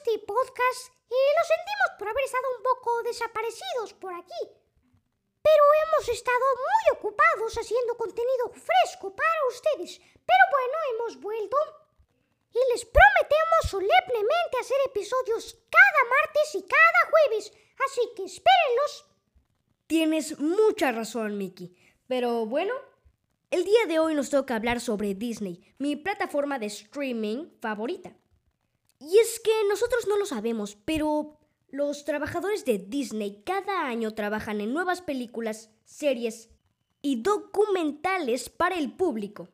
este podcast y lo sentimos por haber estado un poco desaparecidos por aquí. Pero hemos estado muy ocupados haciendo contenido fresco para ustedes. Pero bueno, hemos vuelto. Y les prometemos solemnemente hacer episodios cada martes y cada jueves. Así que espérenlos. Tienes mucha razón, Mickey. Pero bueno, el día de hoy nos toca hablar sobre Disney, mi plataforma de streaming favorita. Y es que nosotros no lo sabemos, pero los trabajadores de Disney cada año trabajan en nuevas películas, series y documentales para el público.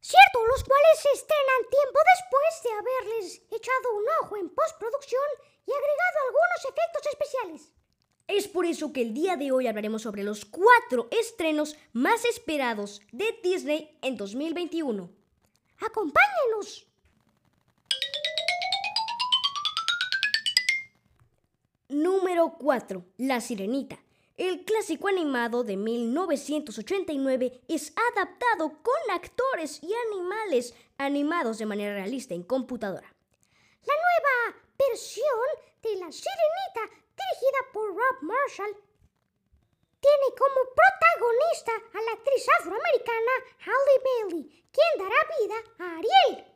Cierto, los cuales se estrenan tiempo después de haberles echado un ojo en postproducción y agregado algunos efectos especiales. Es por eso que el día de hoy hablaremos sobre los cuatro estrenos más esperados de Disney en 2021. ¡Acompáñenos! Número 4. La Sirenita. El clásico animado de 1989 es adaptado con actores y animales animados de manera realista en computadora. La nueva versión de La Sirenita, dirigida por Rob Marshall, tiene como protagonista a la actriz afroamericana Halle Bailey, quien dará vida a Ariel.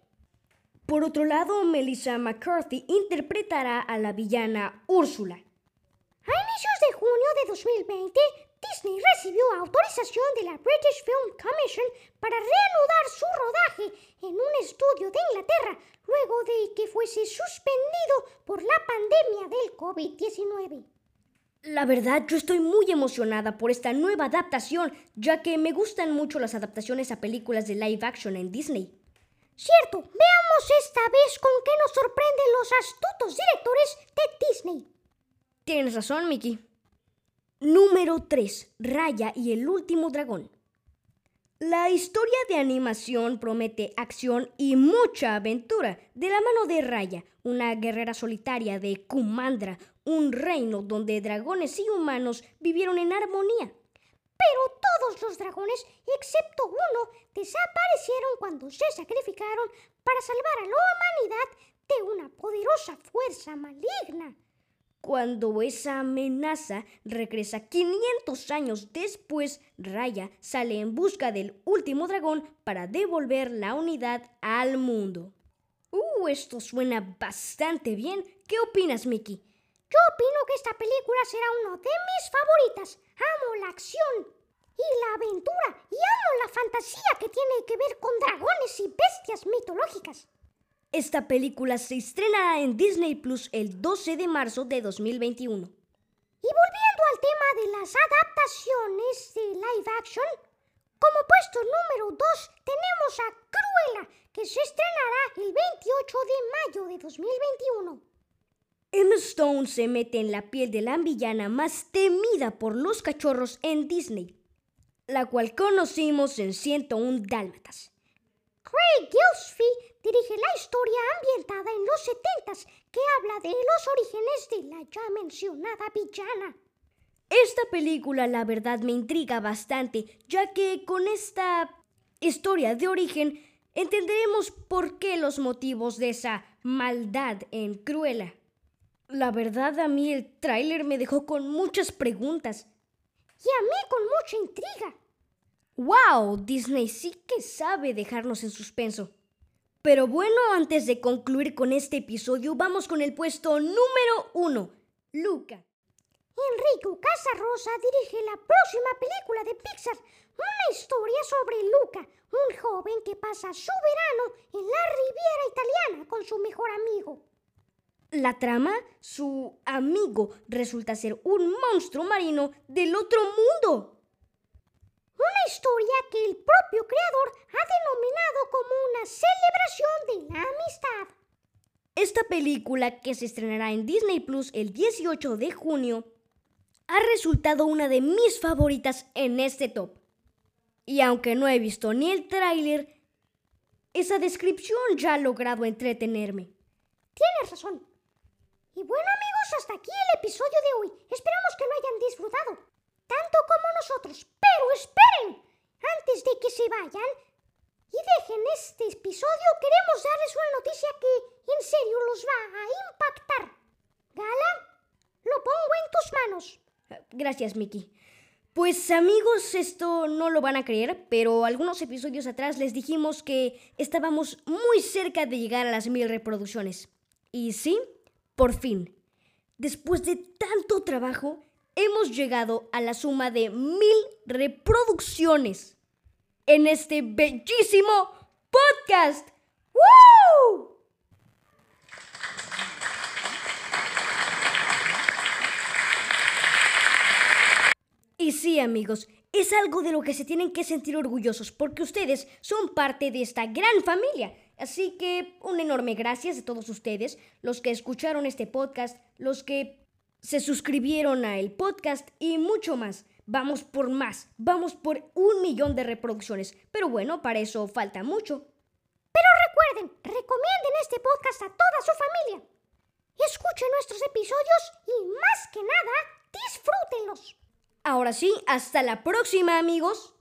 Por otro lado, Melissa McCarthy interpretará a la villana Úrsula. A inicios de junio de 2020, Disney recibió autorización de la British Film Commission para reanudar su rodaje en un estudio de Inglaterra luego de que fuese suspendido por la pandemia del COVID-19. La verdad, yo estoy muy emocionada por esta nueva adaptación, ya que me gustan mucho las adaptaciones a películas de live action en Disney. Cierto, veamos esta vez con qué nos sorprenden los astutos directores de Disney. Tienes razón, Mickey. Número 3. Raya y el último dragón. La historia de animación promete acción y mucha aventura de la mano de Raya, una guerrera solitaria de Kumandra, un reino donde dragones y humanos vivieron en armonía. Pero todos los dragones, excepto uno, desaparecieron cuando se sacrificaron para salvar a la humanidad de una poderosa fuerza maligna. Cuando esa amenaza regresa 500 años después, Raya sale en busca del último dragón para devolver la unidad al mundo. Uh, esto suena bastante bien. ¿Qué opinas, Mickey? Yo opino que esta película será una de mis favoritas. Amo la acción y la aventura y amo la fantasía que tiene que ver con dragones y bestias mitológicas. Esta película se estrenará en Disney Plus el 12 de marzo de 2021. Y volviendo al tema de las adaptaciones de live action, como puesto número 2 tenemos a Cruella, que se estrenará el 28 de mayo de 2021. Emma Stone se mete en la piel de la villana más temida por los cachorros en Disney, la cual conocimos en 101 Dálmatas. Craig Gillespie dirige la historia ambientada en los 70 que habla de los orígenes de la ya mencionada villana. Esta película la verdad me intriga bastante, ya que con esta historia de origen entenderemos por qué los motivos de esa maldad en Cruella. La verdad a mí el tráiler me dejó con muchas preguntas. Y a mí con mucha intriga. ¡Wow! Disney sí que sabe dejarnos en suspenso. Pero bueno, antes de concluir con este episodio, vamos con el puesto número uno, Luca. Enrico Casarosa dirige la próxima película de Pixar, una historia sobre Luca, un joven que pasa su verano en la Riviera Italiana con su mejor amigo. La trama, su amigo resulta ser un monstruo marino del otro mundo. Una historia que el propio creador ha denominado como una celebración de la amistad. esta película que se estrenará en Disney Plus el 18 de junio ha resultado una de mis favoritas en este top. Y aunque no he visto ni el tráiler, esa descripción ya ha logrado entretenerme. Tienes razón. Y bueno amigos, hasta aquí el episodio de hoy. Esperamos que lo hayan disfrutado, tanto como nosotros. Pero esperen, antes de que se vayan y dejen este episodio, queremos darles una noticia que en serio los va a impactar. Gala, lo pongo en tus manos. Gracias, Mickey. Pues amigos, esto no lo van a creer, pero algunos episodios atrás les dijimos que estábamos muy cerca de llegar a las mil reproducciones. Y sí, por fin, después de tanto trabajo, hemos llegado a la suma de mil reproducciones en este bellísimo podcast. ¡Woo! Y sí, amigos, es algo de lo que se tienen que sentir orgullosos porque ustedes son parte de esta gran familia. Así que un enorme gracias a todos ustedes, los que escucharon este podcast, los que se suscribieron a el podcast y mucho más. Vamos por más, vamos por un millón de reproducciones. Pero bueno, para eso falta mucho. Pero recuerden, recomienden este podcast a toda su familia. Escuchen nuestros episodios y más que nada, disfrútenlos. Ahora sí, hasta la próxima amigos.